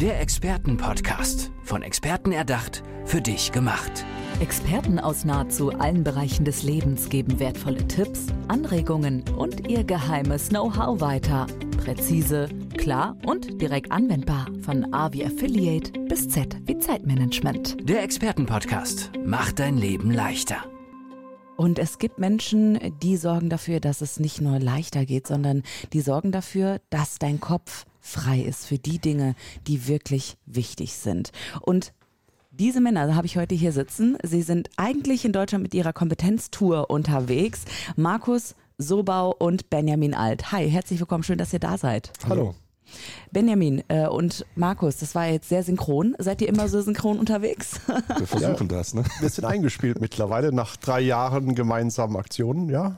Der Expertenpodcast. Von Experten erdacht, für dich gemacht. Experten aus nahezu allen Bereichen des Lebens geben wertvolle Tipps, Anregungen und ihr geheimes Know-how weiter. Präzise, klar und direkt anwendbar. Von A wie Affiliate bis Z wie Zeitmanagement. Der Expertenpodcast macht dein Leben leichter. Und es gibt Menschen, die sorgen dafür, dass es nicht nur leichter geht, sondern die sorgen dafür, dass dein Kopf frei ist für die Dinge, die wirklich wichtig sind. Und diese Männer habe ich heute hier sitzen. Sie sind eigentlich in Deutschland mit ihrer Kompetenztour unterwegs. Markus Sobau und Benjamin Alt. Hi, herzlich willkommen. Schön, dass ihr da seid. Hallo. Benjamin äh, und Markus, das war jetzt sehr synchron. Seid ihr immer so synchron unterwegs? Wir versuchen ja, das, ne? Wir sind eingespielt mittlerweile nach drei Jahren gemeinsamen Aktionen, ja.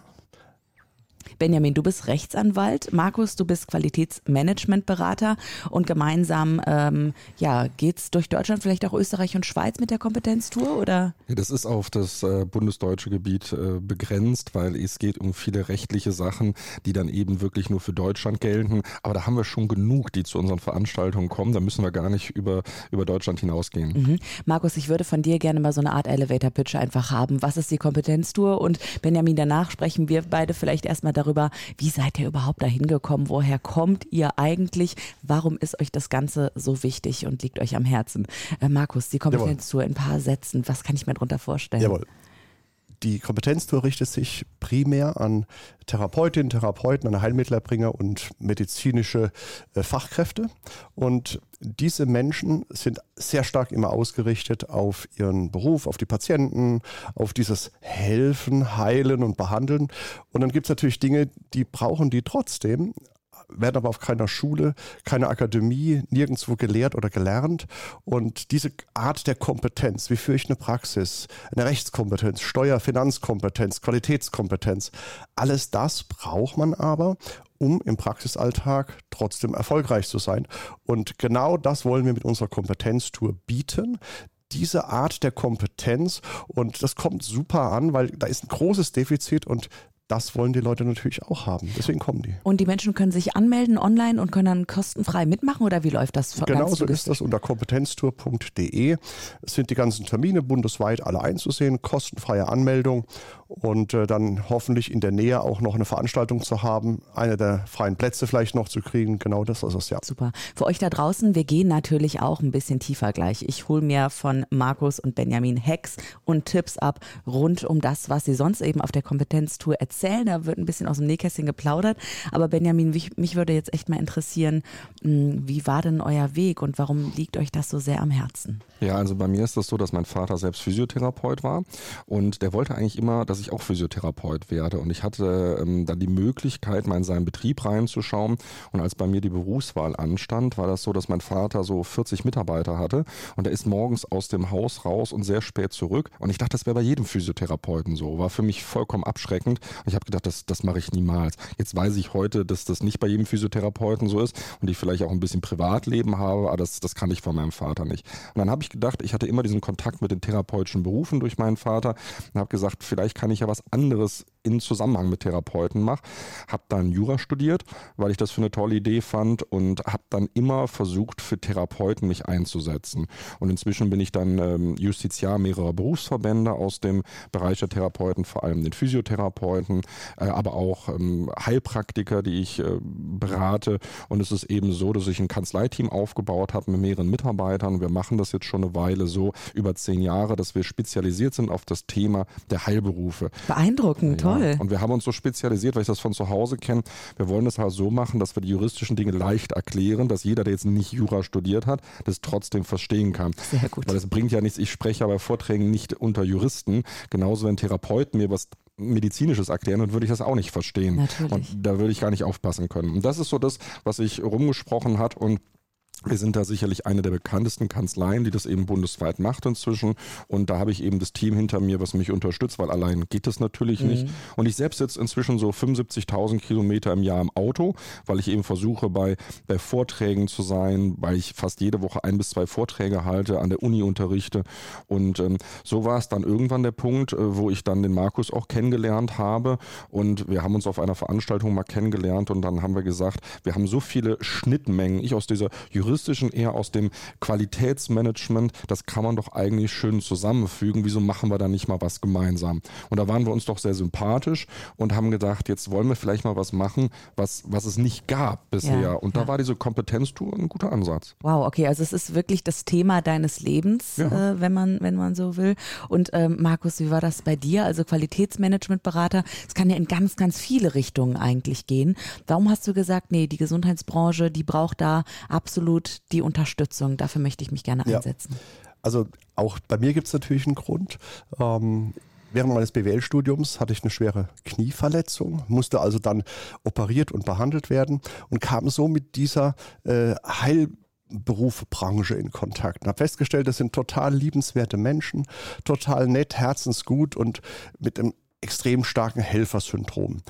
Benjamin, du bist Rechtsanwalt. Markus, du bist Qualitätsmanagementberater. Und gemeinsam ähm, ja, geht es durch Deutschland, vielleicht auch Österreich und Schweiz mit der Kompetenztour? Oder? Ja, das ist auf das äh, bundesdeutsche Gebiet äh, begrenzt, weil es geht um viele rechtliche Sachen, die dann eben wirklich nur für Deutschland gelten. Aber da haben wir schon genug, die zu unseren Veranstaltungen kommen. Da müssen wir gar nicht über, über Deutschland hinausgehen. Mhm. Markus, ich würde von dir gerne mal so eine Art Elevator-Pitch einfach haben. Was ist die Kompetenztour? Und Benjamin, danach sprechen wir beide vielleicht erstmal darüber, darüber, wie seid ihr überhaupt dahin gekommen? Woher kommt ihr eigentlich? Warum ist euch das Ganze so wichtig und liegt euch am Herzen? Äh, Markus, die Kompetenztour in ein paar Sätzen, was kann ich mir darunter vorstellen? Jawohl. Die Kompetenztour richtet sich primär an Therapeutinnen, Therapeuten, an Heilmittelerbringer und medizinische äh, Fachkräfte. Und diese Menschen sind sehr stark immer ausgerichtet auf ihren Beruf, auf die Patienten, auf dieses Helfen, Heilen und Behandeln. Und dann gibt es natürlich Dinge, die brauchen die trotzdem, werden aber auf keiner Schule, keiner Akademie, nirgendwo gelehrt oder gelernt. Und diese Art der Kompetenz, wie führe ich eine Praxis, eine Rechtskompetenz, Steuer-, Finanzkompetenz, Qualitätskompetenz, alles das braucht man aber, um im Praxisalltag trotzdem erfolgreich zu sein. Und genau das wollen wir mit unserer Kompetenztour bieten diese Art der Kompetenz und das kommt super an, weil da ist ein großes Defizit und das wollen die Leute natürlich auch haben. Deswegen kommen die. Und die Menschen können sich anmelden online und können dann kostenfrei mitmachen oder wie läuft das? Genau so ist das. Unter kompetenztour.de sind die ganzen Termine bundesweit alle einzusehen, kostenfreie Anmeldung und äh, dann hoffentlich in der Nähe auch noch eine Veranstaltung zu haben, eine der freien Plätze vielleicht noch zu kriegen. Genau das ist es ja. Super. Für euch da draußen, wir gehen natürlich auch ein bisschen tiefer gleich. Ich hole mir von Markus und Benjamin Hacks und Tipps ab rund um das, was sie sonst eben auf der Kompetenztour erzählen. Da wird ein bisschen aus dem Nähkästchen geplaudert. Aber Benjamin, mich, mich würde jetzt echt mal interessieren, hm, wie war denn euer Weg und warum liegt euch das so sehr am Herzen? Ja, also bei mir ist das so, dass mein Vater selbst Physiotherapeut war und der wollte eigentlich immer, dass ich auch Physiotherapeut werde. Und ich hatte ähm, dann die Möglichkeit, mal in seinen Betrieb reinzuschauen. Und als bei mir die Berufswahl anstand, war das so, dass mein Vater so 40 Mitarbeiter hatte und er ist morgens aus dem Haus raus und sehr spät zurück. Und ich dachte, das wäre bei jedem Physiotherapeuten so. War für mich vollkommen abschreckend. Und ich habe gedacht, das, das mache ich niemals. Jetzt weiß ich heute, dass das nicht bei jedem Physiotherapeuten so ist und ich vielleicht auch ein bisschen Privatleben habe, aber das, das kann ich von meinem Vater nicht. Und dann habe ich gedacht, ich hatte immer diesen Kontakt mit den therapeutischen Berufen durch meinen Vater und habe gesagt, vielleicht kann ich ja was anderes in Zusammenhang mit Therapeuten mache. Habe dann Jura studiert, weil ich das für eine tolle Idee fand und habe dann immer versucht, für Therapeuten mich einzusetzen. Und inzwischen bin ich dann ähm, Justiziar mehrerer Berufsverbände aus dem Bereich der Therapeuten, vor allem den Physiotherapeuten, äh, aber auch ähm, Heilpraktiker, die ich äh, berate. Und es ist eben so, dass ich ein Kanzleiteam aufgebaut habe mit mehreren Mitarbeitern. Wir machen das jetzt schon eine Weile so, über zehn Jahre, dass wir spezialisiert sind auf das Thema der Heilberufe. Beeindruckend, ja. Toll. Und wir haben uns so spezialisiert, weil ich das von zu Hause kenne. Wir wollen es halt so machen, dass wir die juristischen Dinge leicht erklären, dass jeder, der jetzt nicht Jura studiert hat, das trotzdem verstehen kann. Sehr gut. Weil es bringt ja nichts, ich spreche ja bei Vorträgen nicht unter Juristen. Genauso, wenn Therapeuten mir was medizinisches erklären, dann würde ich das auch nicht verstehen. Natürlich. Und da würde ich gar nicht aufpassen können. Und das ist so das, was sich rumgesprochen hat und wir sind da sicherlich eine der bekanntesten Kanzleien, die das eben bundesweit macht inzwischen. Und da habe ich eben das Team hinter mir, was mich unterstützt, weil allein geht das natürlich mhm. nicht. Und ich selbst sitze inzwischen so 75.000 Kilometer im Jahr im Auto, weil ich eben versuche, bei, bei Vorträgen zu sein, weil ich fast jede Woche ein bis zwei Vorträge halte, an der Uni unterrichte. Und ähm, so war es dann irgendwann der Punkt, äh, wo ich dann den Markus auch kennengelernt habe. Und wir haben uns auf einer Veranstaltung mal kennengelernt und dann haben wir gesagt, wir haben so viele Schnittmengen. Ich aus dieser Juristischen, eher aus dem Qualitätsmanagement. Das kann man doch eigentlich schön zusammenfügen. Wieso machen wir da nicht mal was gemeinsam? Und da waren wir uns doch sehr sympathisch und haben gedacht, jetzt wollen wir vielleicht mal was machen, was, was es nicht gab bisher. Ja, und da ja. war diese Kompetenztour ein guter Ansatz. Wow, okay, also es ist wirklich das Thema deines Lebens, ja. äh, wenn man, wenn man so will. Und ähm, Markus, wie war das bei dir? Also Qualitätsmanagementberater, es kann ja in ganz, ganz viele Richtungen eigentlich gehen. Warum hast du gesagt, nee, die Gesundheitsbranche, die braucht da absolut die Unterstützung. Dafür möchte ich mich gerne einsetzen. Also auch bei mir gibt es natürlich einen Grund. Ähm, Während meines BWL-Studiums hatte ich eine schwere Knieverletzung, musste also dann operiert und behandelt werden und kam so mit dieser äh, Heilberufbranche in Kontakt und habe festgestellt, das sind total liebenswerte Menschen, total nett, herzensgut und mit einem extrem starken Helfersyndrom.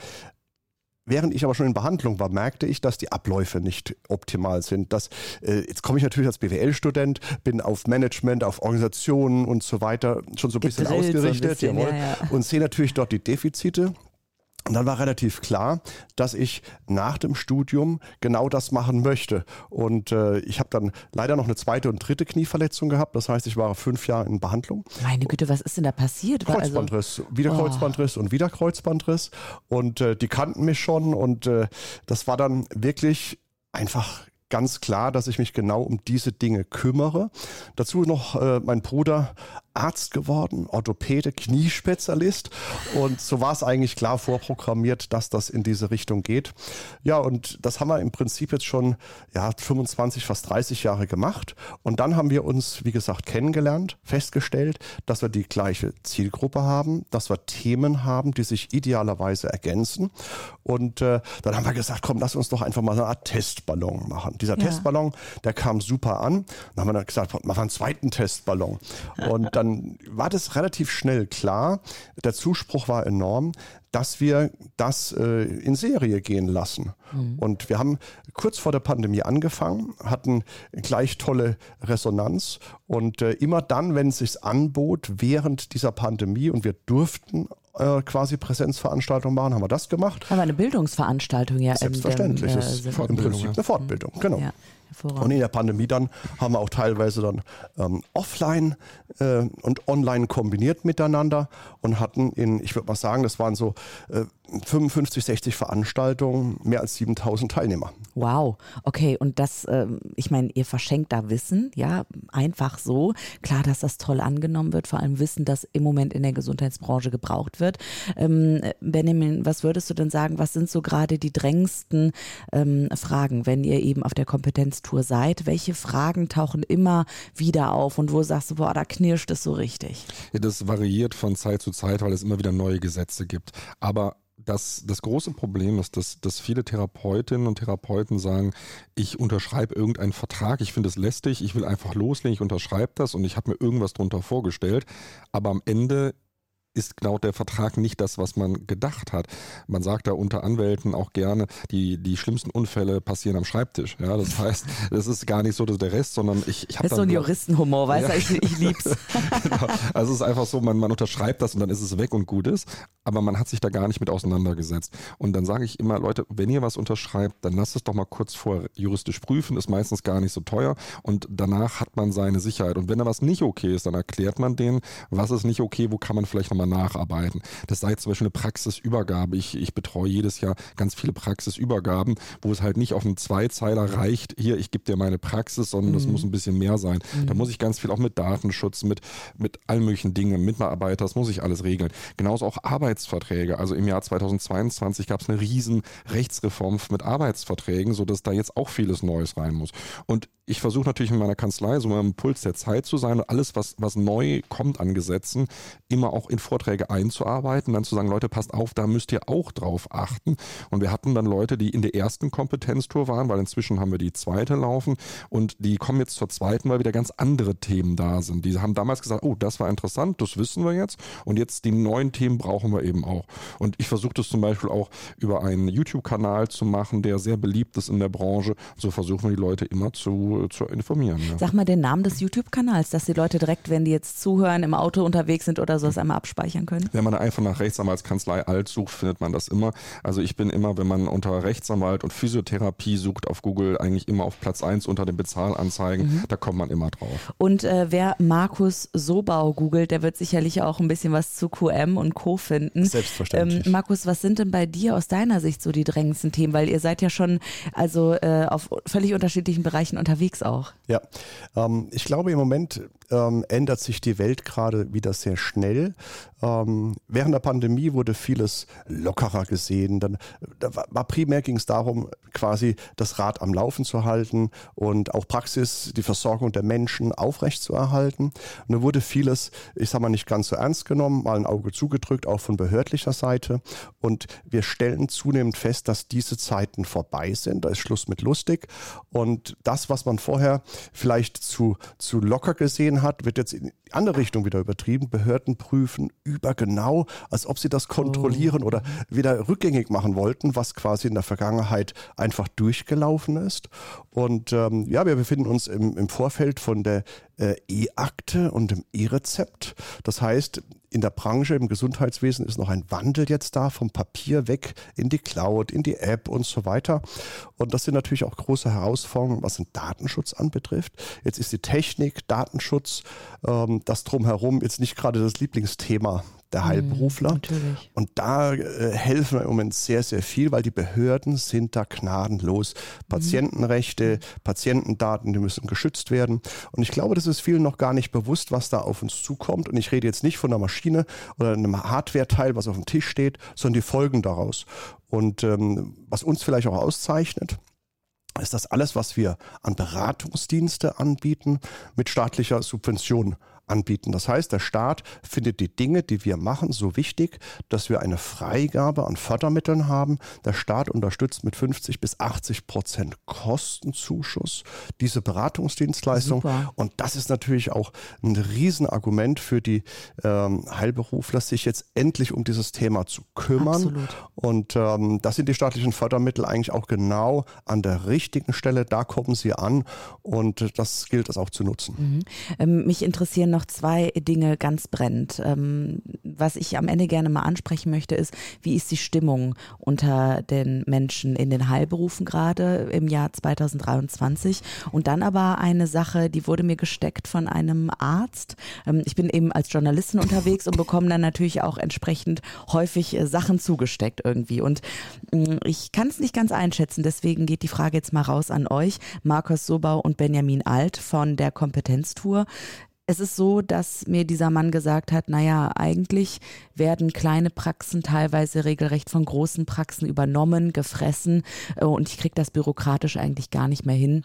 Während ich aber schon in Behandlung war, merkte ich, dass die Abläufe nicht optimal sind. Dass, äh, jetzt komme ich natürlich als BWL-Student, bin auf Management, auf Organisationen und so weiter schon so ein bisschen Gedrillt ausgerichtet so ein bisschen, ja, ja. und sehe natürlich dort die Defizite und dann war relativ klar, dass ich nach dem Studium genau das machen möchte. Und äh, ich habe dann leider noch eine zweite und dritte Knieverletzung gehabt. Das heißt, ich war fünf Jahre in Behandlung. Meine Güte, was ist denn da passiert? Also Kreuzbandriss, wieder Kreuzbandriss oh. und wieder Kreuzbandriss. Und äh, die kannten mich schon. Und äh, das war dann wirklich einfach ganz klar, dass ich mich genau um diese Dinge kümmere. Dazu noch äh, mein Bruder Arzt geworden, Orthopäde, Kniespezialist. Und so war es eigentlich klar vorprogrammiert, dass das in diese Richtung geht. Ja, und das haben wir im Prinzip jetzt schon ja, 25, fast 30 Jahre gemacht. Und dann haben wir uns, wie gesagt, kennengelernt, festgestellt, dass wir die gleiche Zielgruppe haben, dass wir Themen haben, die sich idealerweise ergänzen. Und äh, dann haben wir gesagt, komm, lass uns doch einfach mal eine Art Testballon machen. Dieser ja. Testballon, der kam super an. Dann haben wir dann gesagt, machen wir einen zweiten Testballon. Und dann war das relativ schnell klar. Der Zuspruch war enorm, dass wir das äh, in Serie gehen lassen. Mhm. Und wir haben kurz vor der Pandemie angefangen, hatten gleich tolle Resonanz und äh, immer dann, wenn es sich anbot, während dieser Pandemie und wir durften äh, quasi Präsenzveranstaltung machen, haben wir das gemacht. Aber eine Bildungsveranstaltung ja. Selbstverständlich, dem, äh, im Prinzip eine Fortbildung, genau. Ja. Und in der Pandemie dann haben wir auch teilweise dann ähm, offline äh, und online kombiniert miteinander und hatten in, ich würde mal sagen, das waren so äh, 55, 60 Veranstaltungen, mehr als 7000 Teilnehmer. Wow, okay. Und das, äh, ich meine, ihr verschenkt da Wissen, ja, einfach so. Klar, dass das toll angenommen wird, vor allem Wissen, das im Moment in der Gesundheitsbranche gebraucht wird. Ähm, Benjamin, was würdest du denn sagen, was sind so gerade die drängendsten ähm, Fragen, wenn ihr eben auf der Kompetenztour seid? Welche Fragen tauchen immer wieder auf und wo sagst du, boah, da knirscht es so richtig? Ja, das variiert von Zeit zu Zeit, weil es immer wieder neue Gesetze gibt. Aber das, das große Problem ist, dass, dass viele Therapeutinnen und Therapeuten sagen, ich unterschreibe irgendeinen Vertrag, ich finde es lästig, ich will einfach loslegen, ich unterschreibe das und ich habe mir irgendwas darunter vorgestellt, aber am Ende ist genau der Vertrag nicht das, was man gedacht hat. Man sagt da unter Anwälten auch gerne, die, die schlimmsten Unfälle passieren am Schreibtisch. Ja, das heißt, das ist gar nicht so dass der Rest, sondern ich, ich habe Das ist so ein Juristenhumor, weißt du, ich, ich lieb's. genau. Also es ist einfach so, man, man unterschreibt das und dann ist es weg und gut ist, aber man hat sich da gar nicht mit auseinandergesetzt. Und dann sage ich immer, Leute, wenn ihr was unterschreibt, dann lasst es doch mal kurz vor juristisch prüfen, ist meistens gar nicht so teuer und danach hat man seine Sicherheit. Und wenn da was nicht okay ist, dann erklärt man denen, was ist nicht okay, wo kann man vielleicht nochmal nacharbeiten. Das sei zum Beispiel eine Praxisübergabe. Ich, ich betreue jedes Jahr ganz viele Praxisübergaben, wo es halt nicht auf einen Zweizeiler reicht, hier, ich gebe dir meine Praxis, sondern mhm. muss ein bisschen mehr sein. Mhm. Da muss ich ganz viel auch mit Datenschutz, mit, mit allen möglichen Dingen, mit Mitarbeiter, das muss ich alles regeln. Genauso auch Arbeitsverträge. Also im Jahr 2022 gab es eine riesen Rechtsreform mit Arbeitsverträgen, sodass da jetzt auch vieles Neues rein muss. Und ich versuche natürlich in meiner Kanzlei so am Puls der Zeit zu sein und alles, was, was neu kommt an Gesetzen, immer auch in Vorträge einzuarbeiten, dann zu sagen, Leute, passt auf, da müsst ihr auch drauf achten. Und wir hatten dann Leute, die in der ersten Kompetenztour waren, weil inzwischen haben wir die zweite laufen und die kommen jetzt zur zweiten, weil wieder ganz andere Themen da sind. Die haben damals gesagt, oh, das war interessant, das wissen wir jetzt und jetzt die neuen Themen brauchen wir eben auch. Und ich versuche das zum Beispiel auch über einen YouTube-Kanal zu machen, der sehr beliebt ist in der Branche. So versuchen wir die Leute immer zu zu, informieren. Ja. Sag mal den Namen des YouTube-Kanals, dass die Leute direkt, wenn die jetzt zuhören, im Auto unterwegs sind oder so, es einmal abspeichern abspeichern können? Wenn man einfach nach Rechtsanwaltskanzlei alt sucht, findet man das immer. Also ich bin immer, wenn man unter Rechtsanwalt und Physiotherapie sucht auf Google, eigentlich immer auf Platz 1 unter den Bezahlanzeigen. Mhm. Da kommt man immer drauf. Und äh, wer Markus Sobau googelt, der wird sicherlich auch ein bisschen was zu QM und Co. finden. Selbstverständlich. Ähm, Markus, was sind denn bei dir aus deiner Sicht so die drängendsten Themen? Weil ihr seid ja schon also äh, auf völlig unterschiedlichen Bereichen unterwegs auch. Ja, ähm, ich glaube im Moment ähm, ändert sich die Welt gerade wieder sehr schnell. Ähm, während der Pandemie wurde vieles lockerer gesehen. Dann da war, primär ging es darum, quasi das Rad am Laufen zu halten und auch Praxis, die Versorgung der Menschen aufrechtzuerhalten. Und da wurde vieles, ich sage mal, nicht ganz so ernst genommen, mal ein Auge zugedrückt, auch von behördlicher Seite. Und wir stellen zunehmend fest, dass diese Zeiten vorbei sind. Da ist Schluss mit lustig. Und das, was man vorher vielleicht zu, zu locker gesehen hat, wird jetzt in die andere Richtung wieder übertrieben. Behörden prüfen übergenau, als ob sie das kontrollieren oh. oder wieder rückgängig machen wollten, was quasi in der Vergangenheit einfach durchgelaufen ist. Und ähm, ja, wir befinden uns im, im Vorfeld von der äh, E-Akte und dem E-Rezept. Das heißt, in der Branche, im Gesundheitswesen ist noch ein Wandel jetzt da, vom Papier weg in die Cloud, in die App und so weiter. Und das sind natürlich auch große Herausforderungen, was den Datenschutz anbetrifft. Jetzt ist die Technik, Datenschutz, ähm, das drumherum jetzt nicht gerade das Lieblingsthema der mhm, Heilberufler. Mhm, und da äh, helfen wir im Moment sehr, sehr viel, weil die Behörden sind da gnadenlos. Patientenrechte, mhm. Patientendaten, die müssen geschützt werden. Und ich glaube, das ist vielen noch gar nicht bewusst, was da auf uns zukommt. Und ich rede jetzt nicht von einer Maschine oder einem Hardware-Teil, was auf dem Tisch steht, sondern die Folgen daraus. Und ähm, was uns vielleicht auch auszeichnet, ist das alles, was wir an Beratungsdienste anbieten, mit staatlicher Subvention anbieten. Das heißt, der Staat findet die Dinge, die wir machen, so wichtig, dass wir eine Freigabe an Fördermitteln haben. Der Staat unterstützt mit 50 bis 80 Prozent Kostenzuschuss diese Beratungsdienstleistung. Super. Und das ist natürlich auch ein Riesenargument für die ähm, Heilberufler, sich jetzt endlich um dieses Thema zu kümmern. Absolut. Und ähm, das sind die staatlichen Fördermittel eigentlich auch genau an der richtigen Stelle. Da kommen sie an und das gilt es auch zu nutzen. Mhm. Ähm, mich interessieren noch noch zwei Dinge ganz brennend. Ähm, was ich am Ende gerne mal ansprechen möchte, ist, wie ist die Stimmung unter den Menschen in den Heilberufen gerade im Jahr 2023? Und dann aber eine Sache, die wurde mir gesteckt von einem Arzt. Ähm, ich bin eben als Journalistin unterwegs und bekomme dann natürlich auch entsprechend häufig äh, Sachen zugesteckt irgendwie. Und äh, ich kann es nicht ganz einschätzen, deswegen geht die Frage jetzt mal raus an euch, Markus Sobau und Benjamin Alt von der Kompetenztour. Es ist so, dass mir dieser Mann gesagt hat, naja, eigentlich werden kleine Praxen teilweise regelrecht von großen Praxen übernommen, gefressen äh, und ich kriege das bürokratisch eigentlich gar nicht mehr hin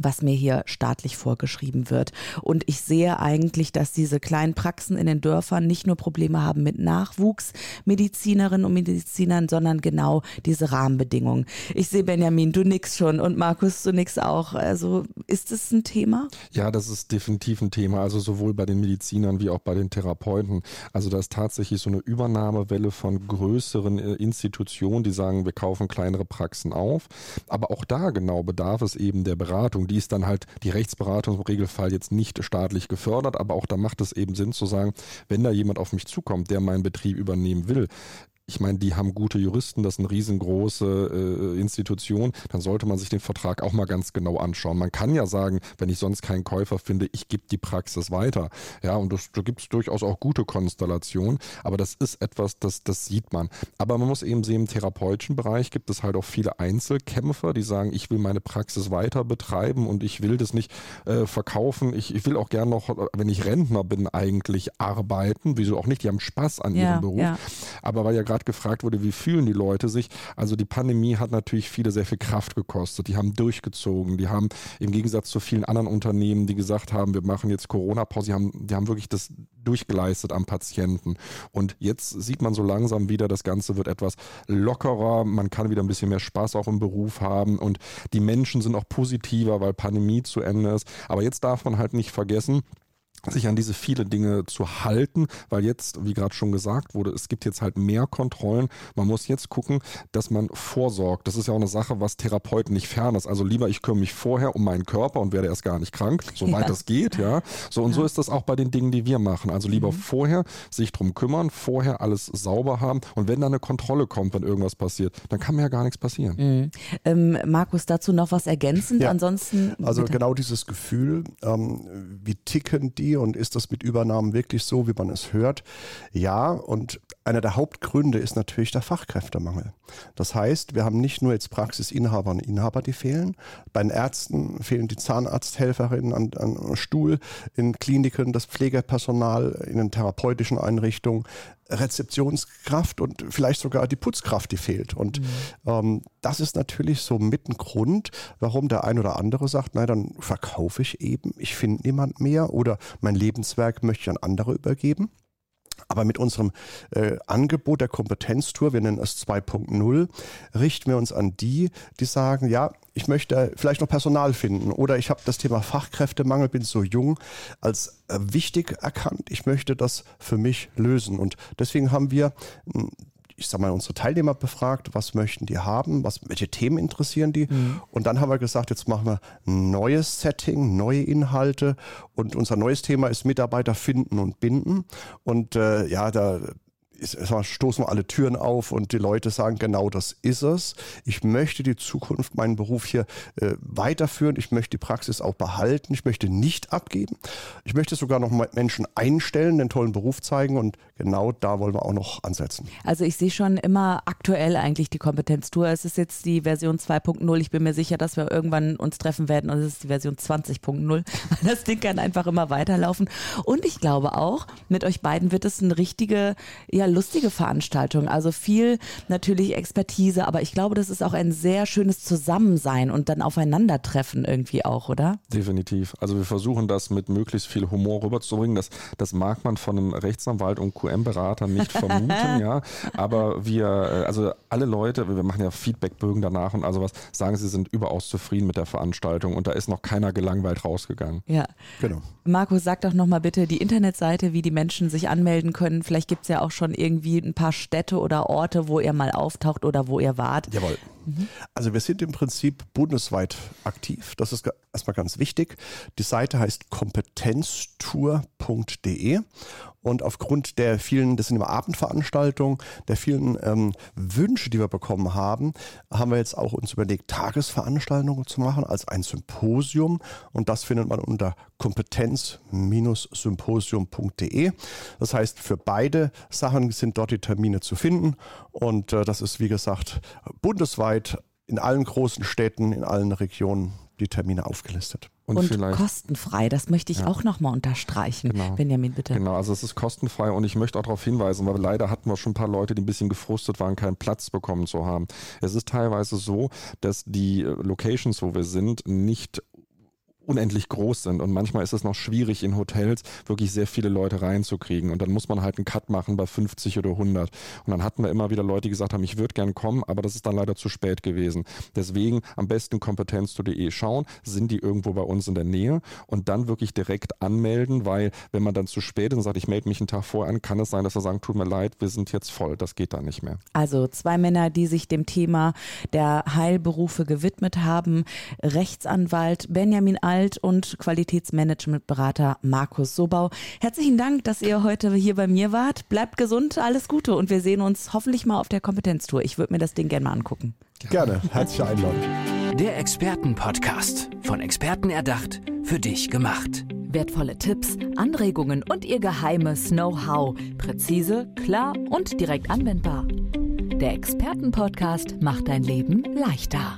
was mir hier staatlich vorgeschrieben wird. Und ich sehe eigentlich, dass diese kleinen Praxen in den Dörfern nicht nur Probleme haben mit Nachwuchsmedizinerinnen und Medizinern, sondern genau diese Rahmenbedingungen. Ich sehe Benjamin, du nix schon und Markus, du nix auch. Also ist es ein Thema? Ja, das ist definitiv ein Thema. Also sowohl bei den Medizinern wie auch bei den Therapeuten. Also da ist tatsächlich so eine Übernahmewelle von größeren äh, Institutionen, die sagen, wir kaufen kleinere Praxen auf. Aber auch da genau bedarf es eben der Beratung die ist dann halt die Rechtsberatung im Regelfall jetzt nicht staatlich gefördert, aber auch da macht es eben Sinn zu sagen, wenn da jemand auf mich zukommt, der meinen Betrieb übernehmen will, ich meine, die haben gute Juristen, das ist eine riesengroße äh, Institution, dann sollte man sich den Vertrag auch mal ganz genau anschauen. Man kann ja sagen, wenn ich sonst keinen Käufer finde, ich gebe die Praxis weiter. Ja, und das, da gibt es durchaus auch gute Konstellationen, aber das ist etwas, das, das sieht man. Aber man muss eben sehen, im therapeutischen Bereich gibt es halt auch viele Einzelkämpfer, die sagen, ich will meine Praxis weiter betreiben und ich will das nicht äh, verkaufen. Ich, ich will auch gern noch, wenn ich Rentner bin, eigentlich arbeiten. Wieso auch nicht? Die haben Spaß an ja, ihrem Beruf. Ja. Aber weil ja gerade gerade gefragt wurde, wie fühlen die Leute sich? Also die Pandemie hat natürlich viele sehr viel Kraft gekostet. Die haben durchgezogen. Die haben im Gegensatz zu vielen anderen Unternehmen, die gesagt haben, wir machen jetzt Corona-Pause, die haben, die haben wirklich das durchgeleistet am Patienten. Und jetzt sieht man so langsam wieder, das Ganze wird etwas lockerer. Man kann wieder ein bisschen mehr Spaß auch im Beruf haben. Und die Menschen sind auch positiver, weil Pandemie zu Ende ist. Aber jetzt darf man halt nicht vergessen, sich an diese viele Dinge zu halten, weil jetzt, wie gerade schon gesagt wurde, es gibt jetzt halt mehr Kontrollen. Man muss jetzt gucken, dass man vorsorgt. Das ist ja auch eine Sache, was Therapeuten nicht fern ist. Also lieber ich kümmere mich vorher um meinen Körper und werde erst gar nicht krank, soweit ja. das geht, ja. So und ja. so ist das auch bei den Dingen, die wir machen. Also lieber mhm. vorher sich drum kümmern, vorher alles sauber haben und wenn da eine Kontrolle kommt, wenn irgendwas passiert, dann kann mir ja gar nichts passieren. Mhm. Ähm, Markus, dazu noch was ergänzend? Ja. Ansonsten. Also bitte. genau dieses Gefühl, ähm, wie ticken die und ist das mit Übernahmen wirklich so, wie man es hört? Ja, und einer der Hauptgründe ist natürlich der Fachkräftemangel. Das heißt, wir haben nicht nur jetzt Praxisinhaber und Inhaber, die fehlen. Bei den Ärzten fehlen die Zahnarzthelferinnen an, an Stuhl, in Kliniken das Pflegepersonal, in den therapeutischen Einrichtungen. Rezeptionskraft und vielleicht sogar die Putzkraft, die fehlt. Und mhm. ähm, das ist natürlich so mit ein Grund, warum der ein oder andere sagt, nein, dann verkaufe ich eben, ich finde niemand mehr oder mein Lebenswerk möchte ich an andere übergeben. Aber mit unserem äh, Angebot der Kompetenztour, wir nennen es 2.0, richten wir uns an die, die sagen, ja, ich möchte vielleicht noch Personal finden oder ich habe das Thema Fachkräftemangel, bin so jung, als äh, wichtig erkannt. Ich möchte das für mich lösen. Und deswegen haben wir hm, ich sag mal, unsere Teilnehmer befragt, was möchten die haben, was, welche Themen interessieren die. Mhm. Und dann haben wir gesagt, jetzt machen wir ein neues Setting, neue Inhalte. Und unser neues Thema ist Mitarbeiter finden und binden. Und äh, ja, da stoßen wir alle Türen auf und die Leute sagen, genau das ist es. Ich möchte die Zukunft, meinen Beruf hier äh, weiterführen. Ich möchte die Praxis auch behalten. Ich möchte nicht abgeben. Ich möchte sogar noch Menschen einstellen, den tollen Beruf zeigen und genau da wollen wir auch noch ansetzen. Also ich sehe schon immer aktuell eigentlich die Kompetenztour. Es ist jetzt die Version 2.0. Ich bin mir sicher, dass wir irgendwann uns treffen werden und es ist die Version 20.0. Das Ding kann einfach immer weiterlaufen. Und ich glaube auch, mit euch beiden wird es eine richtige, ja, lustige Veranstaltung. Also viel natürlich Expertise, aber ich glaube, das ist auch ein sehr schönes Zusammensein und dann Aufeinandertreffen irgendwie auch, oder? Definitiv. Also wir versuchen das mit möglichst viel Humor rüberzubringen. Das, das mag man von einem Rechtsanwalt und QM-Berater nicht vermuten, ja. Aber wir, äh, also alle Leute, wir machen ja Feedbackbögen danach und also was, sagen sie sind überaus zufrieden mit der Veranstaltung und da ist noch keiner gelangweilt rausgegangen. Ja. Genau. Markus, sag doch nochmal bitte die Internetseite, wie die Menschen sich anmelden können. Vielleicht gibt es ja auch schon irgendwie ein paar Städte oder Orte, wo ihr mal auftaucht oder wo ihr wart. Jawohl. Mhm. Also wir sind im Prinzip bundesweit aktiv. Das ist erstmal ganz wichtig. Die Seite heißt kompetenztour.de und aufgrund der vielen, das sind immer Abendveranstaltungen, der vielen ähm, Wünsche, die wir bekommen haben, haben wir jetzt auch uns überlegt, Tagesveranstaltungen zu machen als ein Symposium. Und das findet man unter kompetenz-symposium.de. Das heißt, für beide Sachen sind dort die Termine zu finden. Und äh, das ist, wie gesagt, bundesweit in allen großen Städten, in allen Regionen die Termine aufgelistet. Und, und kostenfrei, das möchte ich ja. auch nochmal unterstreichen. Genau. Benjamin, bitte. Genau, also es ist kostenfrei und ich möchte auch darauf hinweisen, weil leider hatten wir schon ein paar Leute, die ein bisschen gefrustet waren, keinen Platz bekommen zu haben. Es ist teilweise so, dass die Locations, wo wir sind, nicht unendlich groß sind. Und manchmal ist es noch schwierig, in Hotels wirklich sehr viele Leute reinzukriegen. Und dann muss man halt einen Cut machen bei 50 oder 100. Und dann hatten wir immer wieder Leute, die gesagt haben, ich würde gern kommen, aber das ist dann leider zu spät gewesen. Deswegen am besten kompetenz.de schauen, sind die irgendwo bei uns in der Nähe und dann wirklich direkt anmelden, weil wenn man dann zu spät ist und sagt, ich melde mich einen Tag vorher an, kann es sein, dass wir sagen, tut mir leid, wir sind jetzt voll. Das geht dann nicht mehr. Also zwei Männer, die sich dem Thema der Heilberufe gewidmet haben. Rechtsanwalt Benjamin Al Alt- und Qualitätsmanagementberater Markus Sobau. Herzlichen Dank, dass ihr heute hier bei mir wart. Bleibt gesund, alles Gute und wir sehen uns hoffentlich mal auf der Kompetenztour. Ich würde mir das Ding gerne mal angucken. Gerne, herzliche Einladung. Der Expertenpodcast, von Experten erdacht, für dich gemacht. Wertvolle Tipps, Anregungen und ihr geheimes Know-how. Präzise, klar und direkt anwendbar. Der Expertenpodcast macht dein Leben leichter.